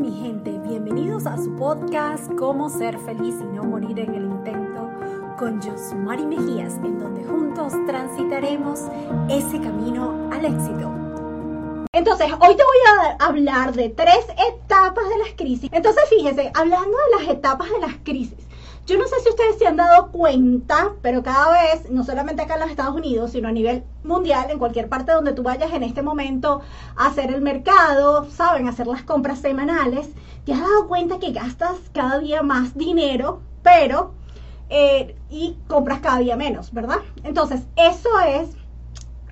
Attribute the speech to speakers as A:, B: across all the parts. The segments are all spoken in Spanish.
A: mi gente, bienvenidos a su podcast Cómo ser feliz y no morir en el intento con Josmari Mejías, en donde juntos transitaremos ese camino al éxito.
B: Entonces, hoy te voy a hablar de tres etapas de las crisis. Entonces, fíjense, hablando de las etapas de las crisis, yo no sé si ustedes se han dado cuenta, pero cada vez, no solamente acá en los Estados Unidos, sino a nivel mundial, en cualquier parte donde tú vayas en este momento a hacer el mercado, saben, hacer las compras semanales, te has dado cuenta que gastas cada día más dinero, pero, eh, y compras cada día menos, ¿verdad? Entonces, eso es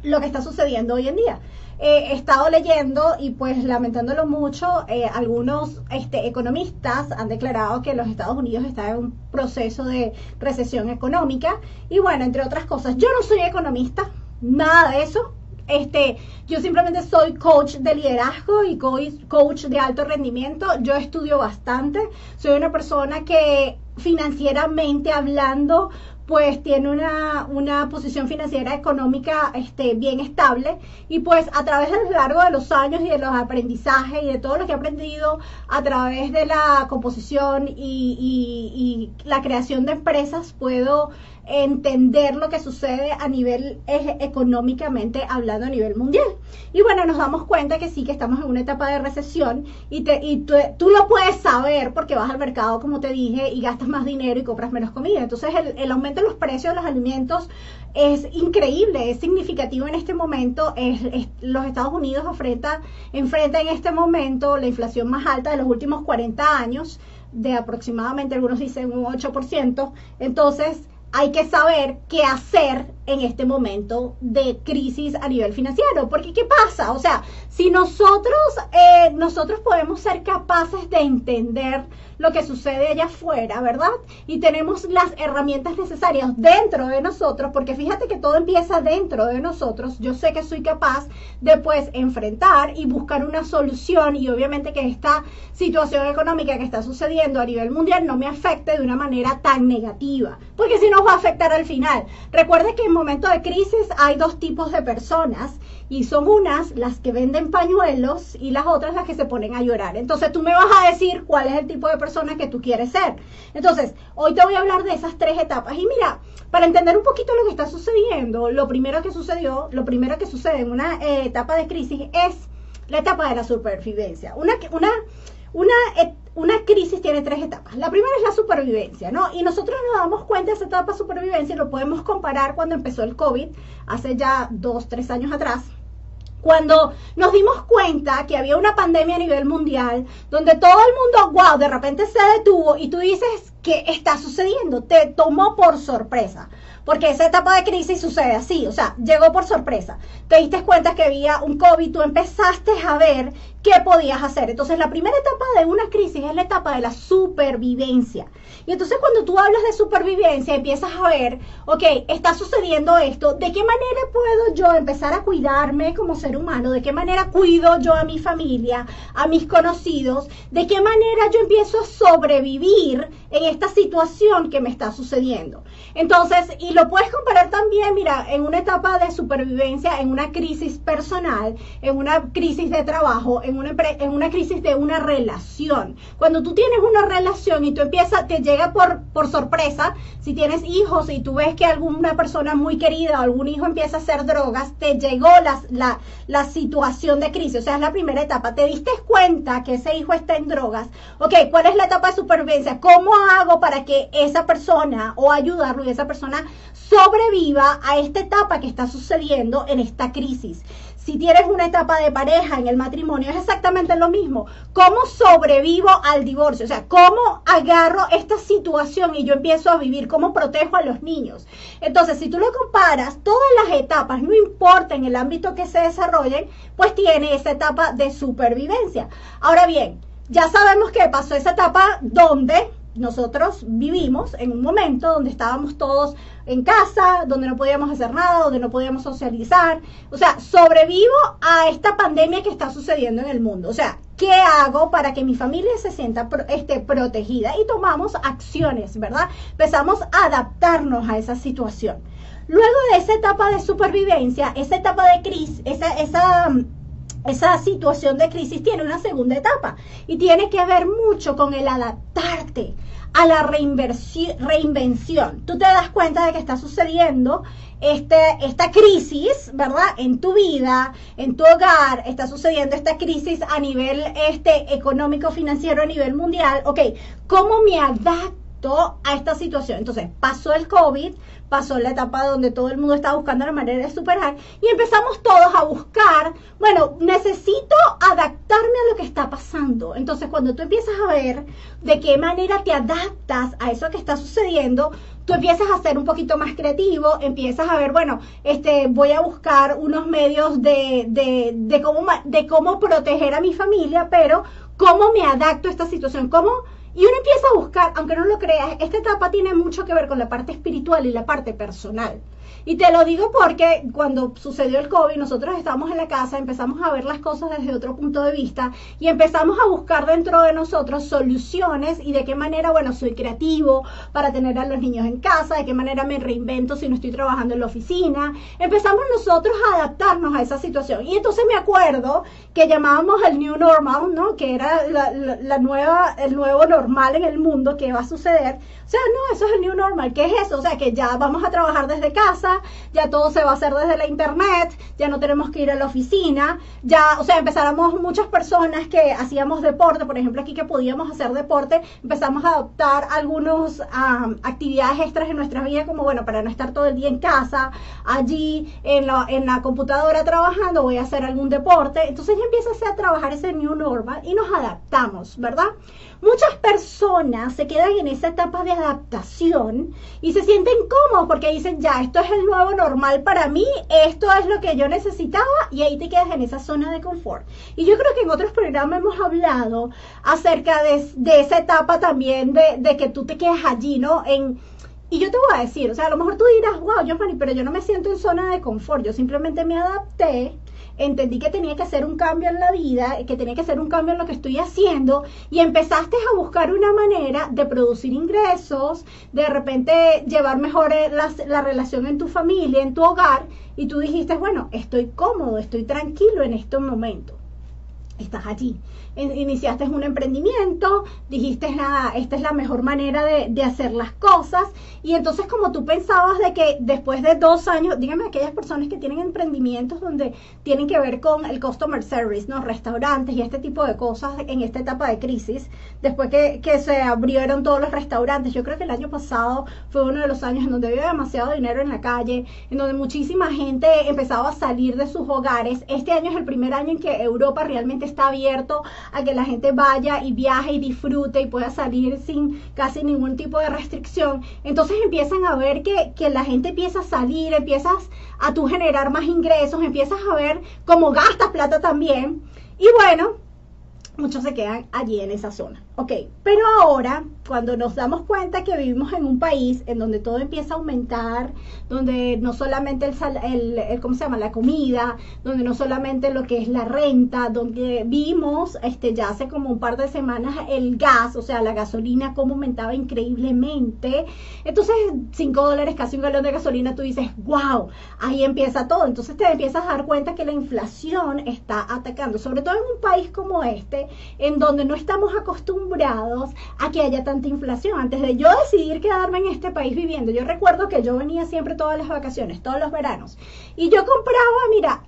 B: lo que está sucediendo hoy en día he estado leyendo y pues lamentándolo mucho, eh, algunos este, economistas han declarado que los Estados Unidos están en un proceso de recesión económica y bueno, entre otras cosas, yo no soy economista, nada de eso. Este, yo simplemente soy coach de liderazgo y coach de alto rendimiento. Yo estudio bastante. Soy una persona que financieramente hablando pues tiene una, una, posición financiera económica este, bien estable. Y pues a través del largo de los años y de los aprendizajes y de todo lo que he aprendido a través de la composición y, y, y la creación de empresas puedo entender lo que sucede a nivel económicamente hablando a nivel mundial. Y bueno, nos damos cuenta que sí, que estamos en una etapa de recesión y, te, y tú, lo puedes saber porque vas al mercado, como te dije, y gastas más dinero y compras menos comida. Entonces el, aumento de los precios de los alimentos es increíble, es significativo en este momento. Es, los Estados Unidos enfrenta, enfrenta en este momento la inflación más alta de los últimos 40 años, de aproximadamente, algunos dicen un 8%. Entonces, hay que saber qué hacer en este momento de crisis a nivel financiero. Porque ¿qué pasa? O sea, si nosotros, eh, nosotros podemos ser capaces de entender lo que sucede allá afuera, ¿verdad? Y tenemos las herramientas necesarias dentro de nosotros, porque fíjate que todo empieza dentro de nosotros. Yo sé que soy capaz de pues enfrentar y buscar una solución y obviamente que esta situación económica que está sucediendo a nivel mundial no me afecte de una manera tan negativa, porque si nos va a afectar al final. Recuerde que en momento de crisis hay dos tipos de personas y son unas las que venden pañuelos y las otras las que se ponen a llorar. Entonces tú me vas a decir cuál es el tipo de persona que tú quieres ser. Entonces, hoy te voy a hablar de esas tres etapas. Y mira, para entender un poquito lo que está sucediendo, lo primero que sucedió, lo primero que sucede en una eh, etapa de crisis es la etapa de la supervivencia. Una, una, una, una crisis tiene tres etapas. La primera es la supervivencia, ¿no? Y nosotros nos damos cuenta de esa etapa de supervivencia y lo podemos comparar cuando empezó el COVID, hace ya dos, tres años atrás cuando nos dimos cuenta que había una pandemia a nivel mundial, donde todo el mundo, wow, de repente se detuvo y tú dices, ¿qué está sucediendo? Te tomó por sorpresa. Porque esa etapa de crisis sucede así, o sea, llegó por sorpresa. Te diste cuenta que había un COVID, tú empezaste a ver qué podías hacer. Entonces, la primera etapa de una crisis es la etapa de la supervivencia. Y entonces cuando tú hablas de supervivencia, empiezas a ver, ok, está sucediendo esto, ¿de qué manera puedo yo empezar a cuidarme como ser humano? ¿De qué manera cuido yo a mi familia, a mis conocidos? ¿De qué manera yo empiezo a sobrevivir en esta situación que me está sucediendo? Entonces, y lo puedes comparar también, mira, en una etapa de supervivencia, en una crisis personal, en una crisis de trabajo, en una, en una crisis de una relación. Cuando tú tienes una relación y tú empiezas, te llega por, por sorpresa, si tienes hijos y tú ves que alguna persona muy querida o algún hijo empieza a hacer drogas, te llegó la, la, la situación de crisis, o sea, es la primera etapa, te diste cuenta que ese hijo está en drogas, ok, ¿cuál es la etapa de supervivencia? ¿Cómo hago para que esa persona o ayudarlo y esa persona sobreviva a esta etapa que está sucediendo en esta crisis? Si tienes una etapa de pareja en el matrimonio, es exactamente lo mismo. ¿Cómo sobrevivo al divorcio? O sea, ¿cómo agarro esta situación y yo empiezo a vivir? ¿Cómo protejo a los niños? Entonces, si tú lo comparas, todas las etapas, no importa en el ámbito que se desarrollen, pues tiene esa etapa de supervivencia. Ahora bien, ya sabemos que pasó esa etapa donde nosotros vivimos en un momento donde estábamos todos en casa, donde no podíamos hacer nada, donde no podíamos socializar. O sea, sobrevivo a esta pandemia que está sucediendo en el mundo. O sea, ¿qué hago para que mi familia se sienta este, protegida? Y tomamos acciones, ¿verdad? Empezamos a adaptarnos a esa situación. Luego de esa etapa de supervivencia, esa etapa de crisis, esa, esa esa situación de crisis tiene una segunda etapa y tiene que ver mucho con el adaptarte a la reinvención. Tú te das cuenta de que está sucediendo este, esta crisis, ¿verdad? En tu vida, en tu hogar, está sucediendo esta crisis a nivel este, económico, financiero, a nivel mundial. Ok, ¿cómo me adapto a esta situación? Entonces, pasó el COVID, pasó la etapa donde todo el mundo estaba buscando la manera de superar y empezamos todos a buscar, bueno, necesito adaptarme a lo que está pasando. Entonces, cuando tú empiezas a ver de qué manera te adaptas a eso que está sucediendo, tú empiezas a ser un poquito más creativo, empiezas a ver, bueno, este, voy a buscar unos medios de, de, de, cómo, de cómo proteger a mi familia, pero cómo me adapto a esta situación, cómo y uno empieza a buscar, aunque no lo creas, esta etapa tiene mucho que ver con la parte espiritual y la parte personal. Y te lo digo porque cuando sucedió el COVID, nosotros estábamos en la casa, empezamos a ver las cosas desde otro punto de vista y empezamos a buscar dentro de nosotros soluciones y de qué manera, bueno, soy creativo para tener a los niños en casa, de qué manera me reinvento si no estoy trabajando en la oficina. Empezamos nosotros a adaptarnos a esa situación. Y entonces me acuerdo que llamábamos el New Normal, ¿no? Que era la, nueva, el nuevo normal en el mundo que va a suceder. O sea, no, eso es el New Normal. ¿Qué es eso? O sea, que ya vamos a trabajar desde casa, ya todo se va a hacer desde la internet, ya no tenemos que ir a la oficina, ya, o sea, empezáramos muchas personas que hacíamos deporte, por ejemplo, aquí que podíamos hacer deporte, empezamos a adoptar algunas actividades extras en nuestra vida, como bueno, para no estar todo el día en casa, allí en la, en la computadora trabajando, voy a hacer algún deporte, entonces ya empieza a trabajar ese new normal y nos adaptamos, ¿verdad? Muchas personas se quedan en esa etapa de adaptación y se sienten cómodos porque dicen, ya, esto es el nuevo normal para mí, esto es lo que yo necesitaba y ahí te quedas en esa zona de confort. Y yo creo que en otros programas hemos hablado acerca de, esa etapa también de, de, que tú te quedas allí, ¿no? En, y yo te voy a decir, o sea, a lo mejor tú dirás, wow, Giovanni, pero yo no me siento en zona de confort, yo simplemente me adapté entendí que tenía que hacer un cambio en la vida, que tenía que hacer un cambio en lo que estoy haciendo y empezaste a buscar una manera de producir ingresos, de repente llevar mejor eh, la, la relación en tu familia, en tu hogar y tú dijiste, bueno, estoy cómodo, estoy tranquilo en este momento. Estás allí iniciaste un emprendimiento, dijiste, nada, esta es la mejor manera de, de, hacer las cosas. Y entonces como tú pensabas de que después de dos años, dígame aquellas personas que tienen emprendimientos donde tienen que ver con el customer service, ¿no? Restaurantes y este tipo de cosas en esta etapa de crisis, después que, que se abrieron todos los restaurantes. Yo creo que el año pasado fue uno de los años en donde había demasiado dinero en la calle, en donde muchísima gente empezaba a salir de sus hogares. Este año es el primer año en que Europa realmente está abierto a que la gente vaya y viaje y disfrute y pueda salir sin casi ningún tipo de restricción. Entonces empiezan a ver que, que la gente empieza a salir, empiezas a tú generar más ingresos, empiezas a ver cómo gastas plata también. Y bueno, muchos se quedan allí en esa zona. Ok, pero ahora, cuando nos damos cuenta que vivimos en un país en donde todo empieza a aumentar, donde no solamente el, el, ¿cómo se llama? La comida, donde no solamente lo que es la renta, donde vimos este, ya hace como un par de semanas el gas, o sea, la gasolina, cómo aumentaba increíblemente. Entonces, 5 dólares, casi un galón de gasolina, tú dices, wow, ahí empieza todo. Entonces te empiezas a dar cuenta que la inflación está atacando, sobre todo en un país como este, en donde no estamos acostumbrados a que haya tanta inflación. Antes de yo decidir quedarme en este país viviendo, yo recuerdo que yo venía siempre todas las vacaciones, todos los veranos, y yo compraba, mira,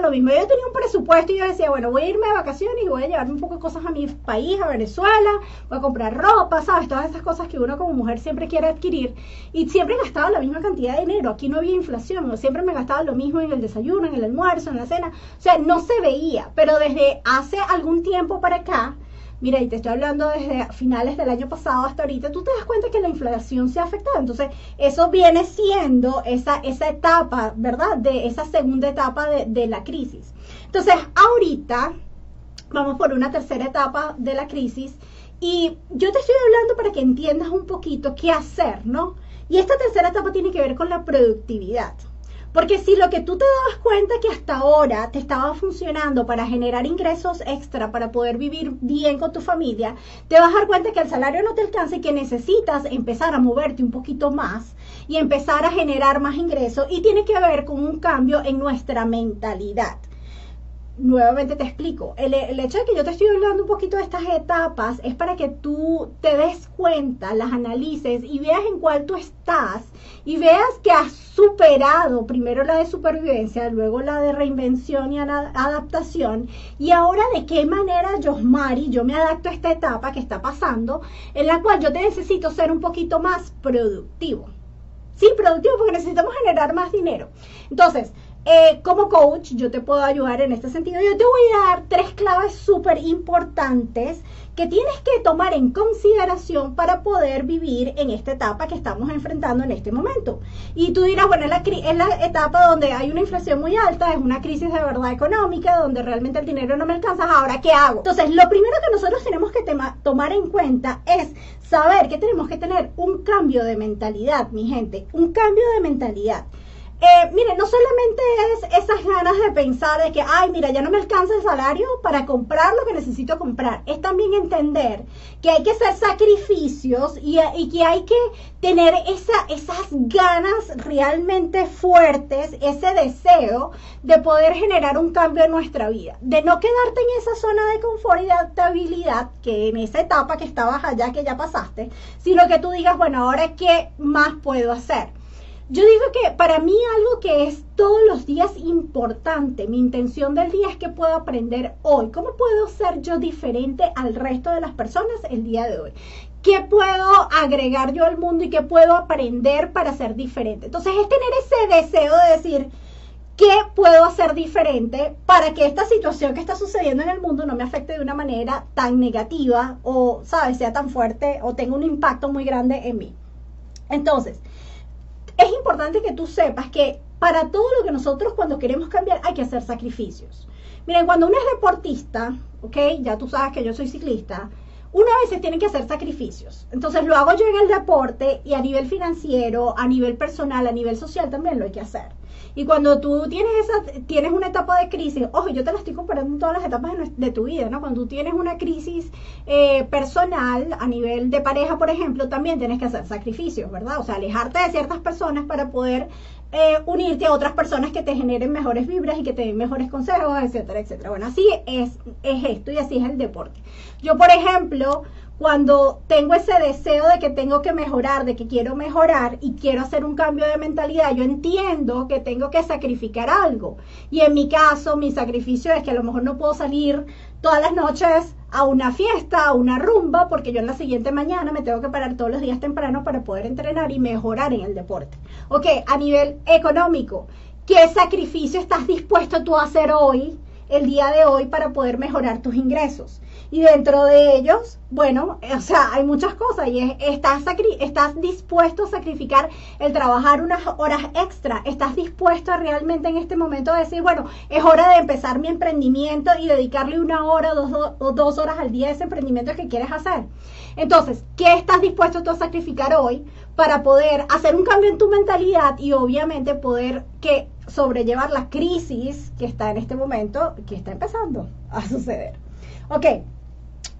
B: lo mismo. Yo tenía un presupuesto y yo decía, bueno, voy a irme de vacaciones y voy a llevarme un poco de cosas a mi país, a Venezuela, voy a comprar ropa, ¿sabes? Todas esas cosas que uno como mujer siempre quiere adquirir. Y siempre gastaba la misma cantidad de dinero. Aquí no había inflación, siempre me gastaba lo mismo en el desayuno, en el almuerzo, en la cena. O sea, no se veía, pero desde hace algún tiempo para acá, Mira, y te estoy hablando desde finales del año pasado hasta ahorita, tú te das cuenta que la inflación se ha afectado. Entonces, eso viene siendo esa, esa etapa, ¿verdad? De esa segunda etapa de, de la crisis. Entonces, ahorita vamos por una tercera etapa de la crisis y yo te estoy hablando para que entiendas un poquito qué hacer, ¿no? Y esta tercera etapa tiene que ver con la productividad. Porque si lo que tú te dabas cuenta que hasta ahora te estaba funcionando para generar ingresos extra, para poder vivir bien con tu familia, te vas a dar cuenta que el salario no te alcanza y que necesitas empezar a moverte un poquito más y empezar a generar más ingresos y tiene que ver con un cambio en nuestra mentalidad. Nuevamente te explico, el, hecho de que yo te estoy hablando un poquito de estas etapas es para que tú te des cuenta, las analices y veas en cuál tú estás y veas que has superado primero la de supervivencia, luego la de reinvención y adaptación y ahora de qué manera yo, Mari, yo me adapto a esta etapa que está pasando en la cual yo te necesito ser un poquito más productivo. Sí, productivo porque necesitamos generar más dinero. Entonces, eh, como coach, yo te puedo ayudar en este sentido. Yo te voy a dar tres claves súper importantes que tienes que tomar en consideración para poder vivir en esta etapa que estamos enfrentando en este momento. Y tú dirás, bueno, es la, es la etapa donde hay una inflación muy alta, es una crisis de verdad económica, donde realmente el dinero no me alcanza, ahora ¿qué hago? Entonces, lo primero que nosotros tenemos que tomar en cuenta es saber que tenemos que tener un cambio de mentalidad, mi gente, un cambio de mentalidad. Eh, mire, no solamente es esas ganas de pensar de que, ay, mira, ya no me alcanza el salario para comprar lo que necesito comprar. Es también entender que hay que hacer sacrificios y, que hay que tener esa, esas ganas realmente fuertes, ese deseo de poder generar un cambio en nuestra vida. De no quedarte en esa zona de confort y de adaptabilidad, que en esa etapa que estabas allá, que ya pasaste, sino que tú digas, bueno, ahora qué más puedo hacer. Yo digo que para mí algo que es todos los días importante, mi intención del día es que puedo aprender hoy. ¿Cómo puedo ser yo diferente al resto de las personas el día de hoy? ¿Qué puedo agregar yo al mundo y qué puedo aprender para ser diferente? Entonces es tener ese deseo de decir, ¿qué puedo hacer diferente para que esta situación que está sucediendo en el mundo no me afecte de una manera tan negativa o, ¿sabes?, sea tan fuerte o tenga un impacto muy grande en mí. Entonces, es importante que tú sepas que para todo lo que nosotros cuando queremos cambiar hay que hacer sacrificios. Miren, cuando uno es deportista, ¿ok? Ya tú sabes que yo soy ciclista, uno a veces tiene que hacer sacrificios. Entonces lo hago yo en el deporte y a nivel financiero, a nivel personal, a nivel social también lo hay que hacer. Y cuando tú tienes esa, tienes una etapa de crisis, ojo, yo te la estoy comparando en todas las etapas de, tu vida, ¿no? Cuando tú tienes una crisis eh, personal a nivel de pareja, por ejemplo, también tienes que hacer sacrificios, ¿verdad? O sea, alejarte de ciertas personas para poder eh, unirte a otras personas que te generen mejores vibras y que te den mejores consejos, etcétera, etcétera. Bueno, así es, es esto y así es el deporte. Yo, por ejemplo, cuando tengo ese deseo de que tengo que mejorar, de que quiero mejorar y quiero hacer un cambio de mentalidad, yo entiendo que tengo que sacrificar algo. Y en mi caso, mi sacrificio es que a lo mejor no puedo salir todas las noches a una fiesta, a una rumba, porque yo en la siguiente mañana me tengo que parar todos los días temprano para poder entrenar y mejorar en el deporte. Ok, a nivel económico, ¿qué sacrificio estás dispuesto tú a hacer hoy, el día de hoy, para poder mejorar tus ingresos? Y dentro de ellos, bueno, o sea, hay muchas cosas y estás, estás dispuesto a sacrificar el trabajar unas horas extra, estás dispuesto a realmente en este momento a decir, bueno, es hora de empezar mi emprendimiento y dedicarle una hora o dos, horas al día a ese emprendimiento que quieres hacer. Entonces, ¿qué estás dispuesto tú a sacrificar hoy para poder hacer un cambio en tu mentalidad y obviamente poder que sobrellevar la crisis que está en este momento, que está empezando a suceder? Ok,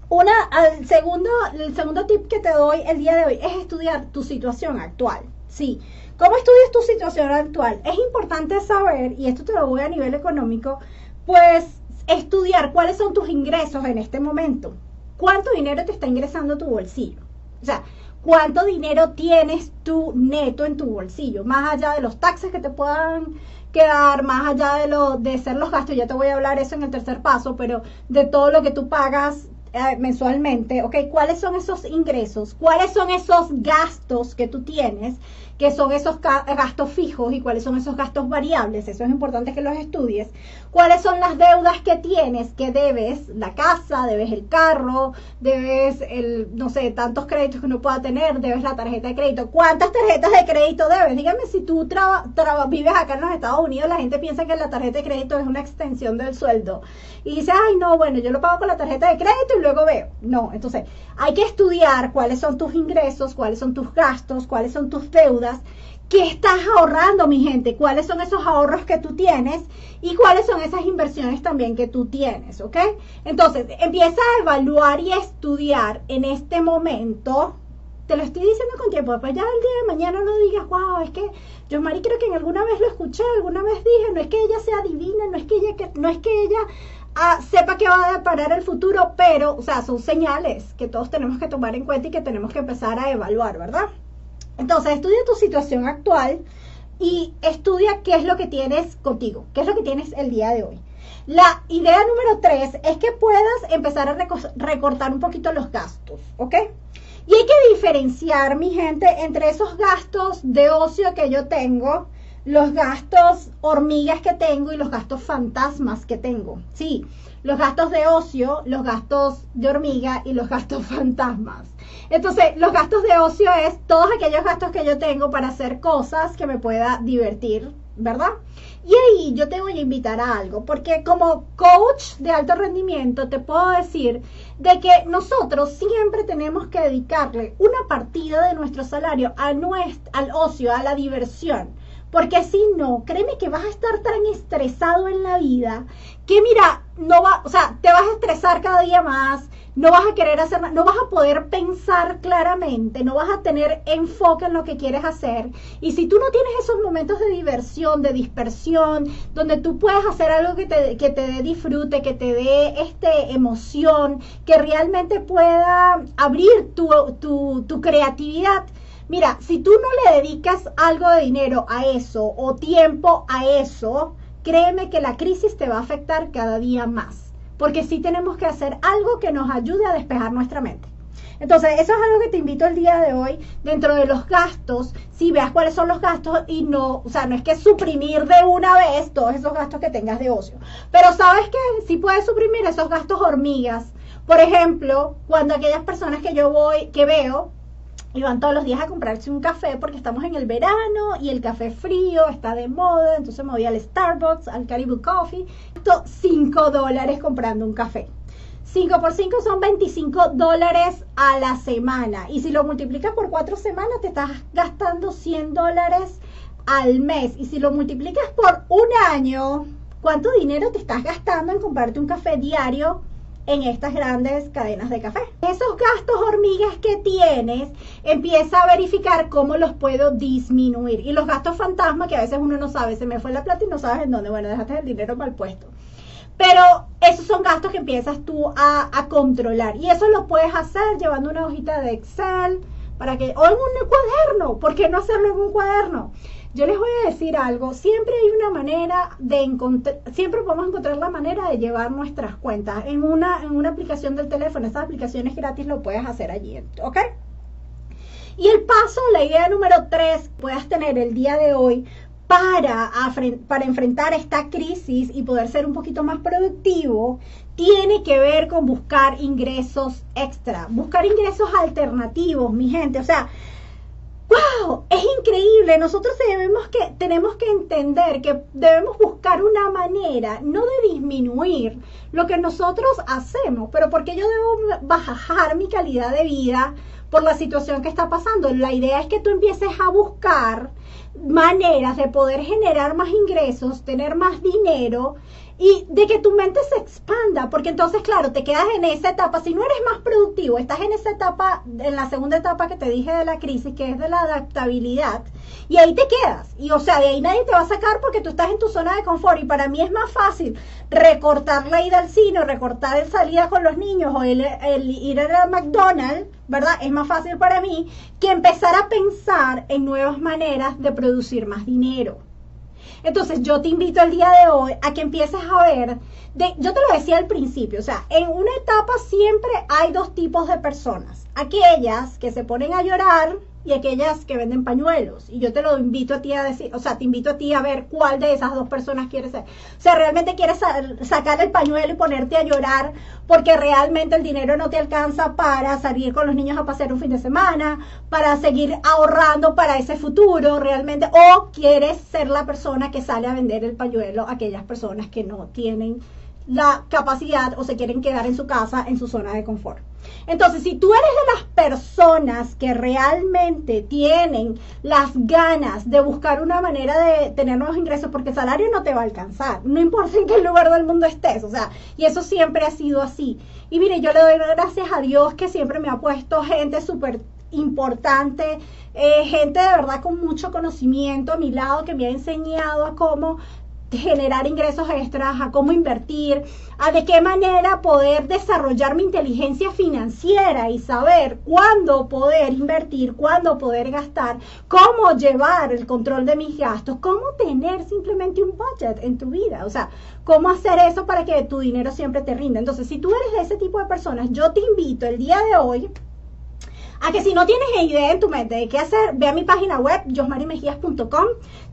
B: una, al segundo, el segundo tip que te doy el día de hoy es estudiar tu situación actual. Sí. ¿Cómo estudias tu situación actual? Es importante saber, y esto te lo voy a nivel económico, pues estudiar cuáles son tus ingresos en este momento. ¿Cuánto dinero te está ingresando tu bolsillo? O sea, ¿cuánto dinero tienes tú neto en tu bolsillo? Más allá de los taxes que te puedan quedar, más allá de lo de ser los gastos, ya te voy a hablar eso en el tercer paso, pero de todo lo que tú pagas eh, mensualmente, ¿ok? ¿Cuáles son esos ingresos? ¿Cuáles son esos gastos que tú tienes? Qué son esos gastos fijos y cuáles son esos gastos variables, eso es importante que los estudies, cuáles son las deudas que tienes, que debes, la casa, debes el carro, debes el, no sé, tantos créditos que uno pueda tener, debes la tarjeta de crédito, cuántas tarjetas de crédito debes, dígame si tú vives acá en los Estados Unidos, la gente piensa que la tarjeta de crédito es una extensión del sueldo. Y dice, ay no, bueno, yo lo pago con la tarjeta de crédito y luego veo, no, entonces hay que estudiar cuáles son tus ingresos, cuáles son tus gastos, cuáles son tus ¿Qué estás ahorrando, mi gente? ¿Cuáles son esos ahorros que tú tienes? Y cuáles son esas inversiones también que tú tienes, ¿ok? Entonces, empieza a evaluar y a estudiar en este momento te lo estoy diciendo con tiempo, pues ya el día de mañana no digas, wow, es que yo Mari creo que en alguna vez lo escuché, alguna vez dije, no es que ella sea divina, no es que ella, que, no es que ella ah, sepa que va a parar el futuro, pero, o sea, son señales que todos tenemos que tomar en cuenta y que tenemos que empezar a evaluar, ¿verdad? Entonces, estudia tu situación actual y estudia qué es lo que tienes contigo, qué es lo que tienes el día de hoy. La idea número tres es que puedas empezar a recortar un poquito los gastos, ¿ok? Y hay que diferenciar, mi gente, entre esos gastos de ocio que yo tengo, los gastos hormigas que tengo y los gastos fantasmas que tengo. Sí, los gastos de ocio, los gastos de hormiga y los gastos fantasmas. Entonces, los gastos de ocio es todos aquellos gastos que yo tengo para hacer cosas que me pueda divertir, ¿verdad? Y ahí yo te voy a invitar a algo, porque como coach de alto rendimiento te puedo decir de que nosotros siempre tenemos que dedicarle una partida de nuestro salario al ocio, a la diversión. Porque si no, créeme que vas a estar tan estresado en la vida que mira, no va, o sea, te vas a estresar cada día más, no vas a querer hacer nada, no vas a poder pensar claramente, no vas a tener enfoque en lo que quieres hacer. Y si tú no tienes esos momentos de diversión, de dispersión, donde tú puedes hacer algo que te, que te dé disfrute, que te dé este, emoción, que realmente pueda abrir tu, tu, tu creatividad, Mira, si tú no le dedicas algo de dinero a eso o tiempo a eso, créeme que la crisis te va a afectar cada día más. Porque sí tenemos que hacer algo que nos ayude a despejar nuestra mente. Entonces, eso es algo que te invito el día de hoy, dentro de los gastos, si veas cuáles son los gastos y no, o sea, no es que suprimir de una vez todos esos gastos que tengas de ocio, pero sabes que sí puedes suprimir esos gastos hormigas. Por ejemplo, cuando aquellas personas que yo voy, que veo, y van todos los días a comprarse un café porque estamos en el verano y el café frío está de moda, entonces me voy al Starbucks, al Caribou Coffee, esto 5 dólares comprando un café. 5 por 5 son 25 dólares a la semana y si lo multiplicas por 4 semanas te estás gastando 100 dólares al mes y si lo multiplicas por un año, ¿cuánto dinero te estás gastando en comprarte un café diario en estas grandes cadenas de café. Esos gastos hormigas que tienes, empieza a verificar cómo los puedo disminuir. Y los gastos fantasma, que a veces uno no sabe, se me fue la plata y no sabes en dónde, bueno, dejaste el dinero mal puesto. Pero esos son gastos que empiezas tú a, a controlar. Y eso lo puedes hacer llevando una hojita de Excel para que, o en un cuaderno, ¿por qué no hacerlo en un cuaderno? Yo les voy a decir algo, siempre hay una manera de encontrar, siempre podemos encontrar la manera de llevar nuestras cuentas en una, en una aplicación del teléfono, esas aplicaciones gratis lo puedes hacer allí, ¿ok? Y el paso, la idea número tres, puedas tener el día de hoy para, para enfrentar esta crisis y poder ser un poquito más productivo, tiene que ver con buscar ingresos extra, buscar ingresos alternativos, mi gente. O sea, ¡Wow! Es increíble. Nosotros debemos que, tenemos que entender que debemos buscar una manera, no de disminuir lo que nosotros hacemos, pero porque yo debo bajar mi calidad de vida por la situación que está pasando. La idea es que tú empieces a buscar maneras de poder generar más ingresos, tener más dinero y de que tu mente se expanda, porque entonces, claro, te quedas en esa etapa, si no eres más productivo, estás en esa etapa, en la segunda etapa que te dije de la crisis, que es de la adaptabilidad, y ahí te quedas, y o sea, de ahí nadie te va a sacar porque tú estás en tu zona de confort, y para mí es más fácil recortar la ida al cine, recortar el salida con los niños, o el, ir a McDonald's, ¿verdad? Es más fácil para mí que empezar a pensar en nuevas maneras de producir más dinero. Entonces yo te invito el día de hoy a que empieces a ver, de, yo te lo decía al principio, o sea, en una etapa siempre hay dos tipos de personas. Aquellas que se ponen a llorar y aquellas que venden pañuelos. Y yo te lo invito a ti a decir, o sea, te invito a ti a ver cuál de esas dos personas quieres ser. O sea, realmente quieres sacar el pañuelo y ponerte a llorar porque realmente el dinero no te alcanza para salir con los niños a pasear un fin de semana, para seguir ahorrando para ese futuro realmente. O quieres ser la persona que sale a vender el pañuelo a aquellas personas que no tienen la capacidad o se quieren quedar en su casa, en su zona de confort. Entonces, si tú eres de las personas que realmente tienen las ganas de buscar una manera de tener nuevos ingresos, porque el salario no te va a alcanzar, no importa en qué lugar del mundo estés, o sea, y eso siempre ha sido así. Y mire, yo le doy gracias a Dios que siempre me ha puesto gente súper importante, eh, gente de verdad con mucho conocimiento a mi lado que me ha enseñado a cómo generar ingresos extras, a cómo invertir, a de qué manera poder desarrollar mi inteligencia financiera y saber cuándo poder invertir, cuándo poder gastar, cómo llevar el control de mis gastos, cómo tener simplemente un budget en tu vida, o sea, cómo hacer eso para que tu dinero siempre te rinda. Entonces, si tú eres de ese tipo de personas, yo te invito el día de hoy a que si no tienes idea en tu mente de qué hacer, ve a mi página web, josmarimejías.com.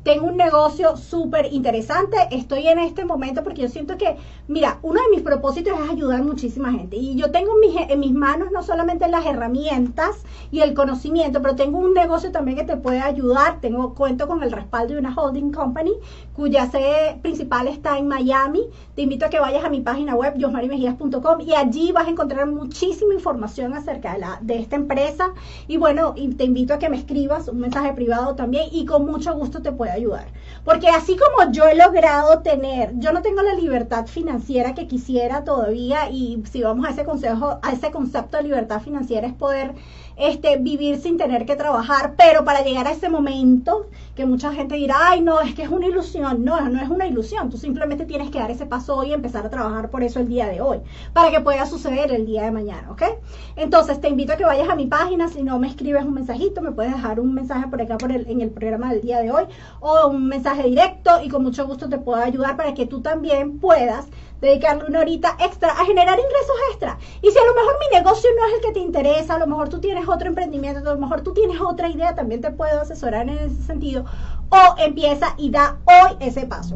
B: Tengo un negocio súper interesante. Estoy en este momento porque yo siento que, mira, uno de mis propósitos es ayudar muchísima gente. Y yo tengo en mis, manos no solamente las herramientas y el conocimiento, pero tengo un negocio también que te puede ayudar. Tengo cuento con el respaldo de una holding company cuya sede principal está en Miami. Te invito a que vayas a mi página web, josmarimejías.com, y allí vas a encontrar muchísima información acerca de esta empresa. Y bueno, te invito a que me escribas un mensaje privado también y con mucho gusto te puedo ayudar. Porque así como yo he logrado tener, yo no tengo la libertad financiera que quisiera todavía y si vamos a ese consejo, a ese concepto de libertad financiera es poder este, vivir sin tener que trabajar, pero para llegar a ese momento que mucha gente dirá, ay, no, es que es una ilusión. No, no es una ilusión. Tú simplemente tienes que dar ese paso hoy y empezar a trabajar por eso el día de hoy, para que pueda suceder el día de mañana, ¿ok? Entonces, te invito a que vayas a mi página. Si no me escribes un mensajito, me puedes dejar un mensaje por acá por el, en el programa del día de hoy o un mensaje directo y con mucho gusto te puedo ayudar para que tú también puedas dedicarle una horita extra a generar ingresos extra. Y si a lo mejor mi negocio no es el que te interesa, a lo mejor tú tienes otro emprendimiento, a lo mejor tú tienes otra idea, también te puedo asesorar en ese sentido. O empieza y da hoy ese paso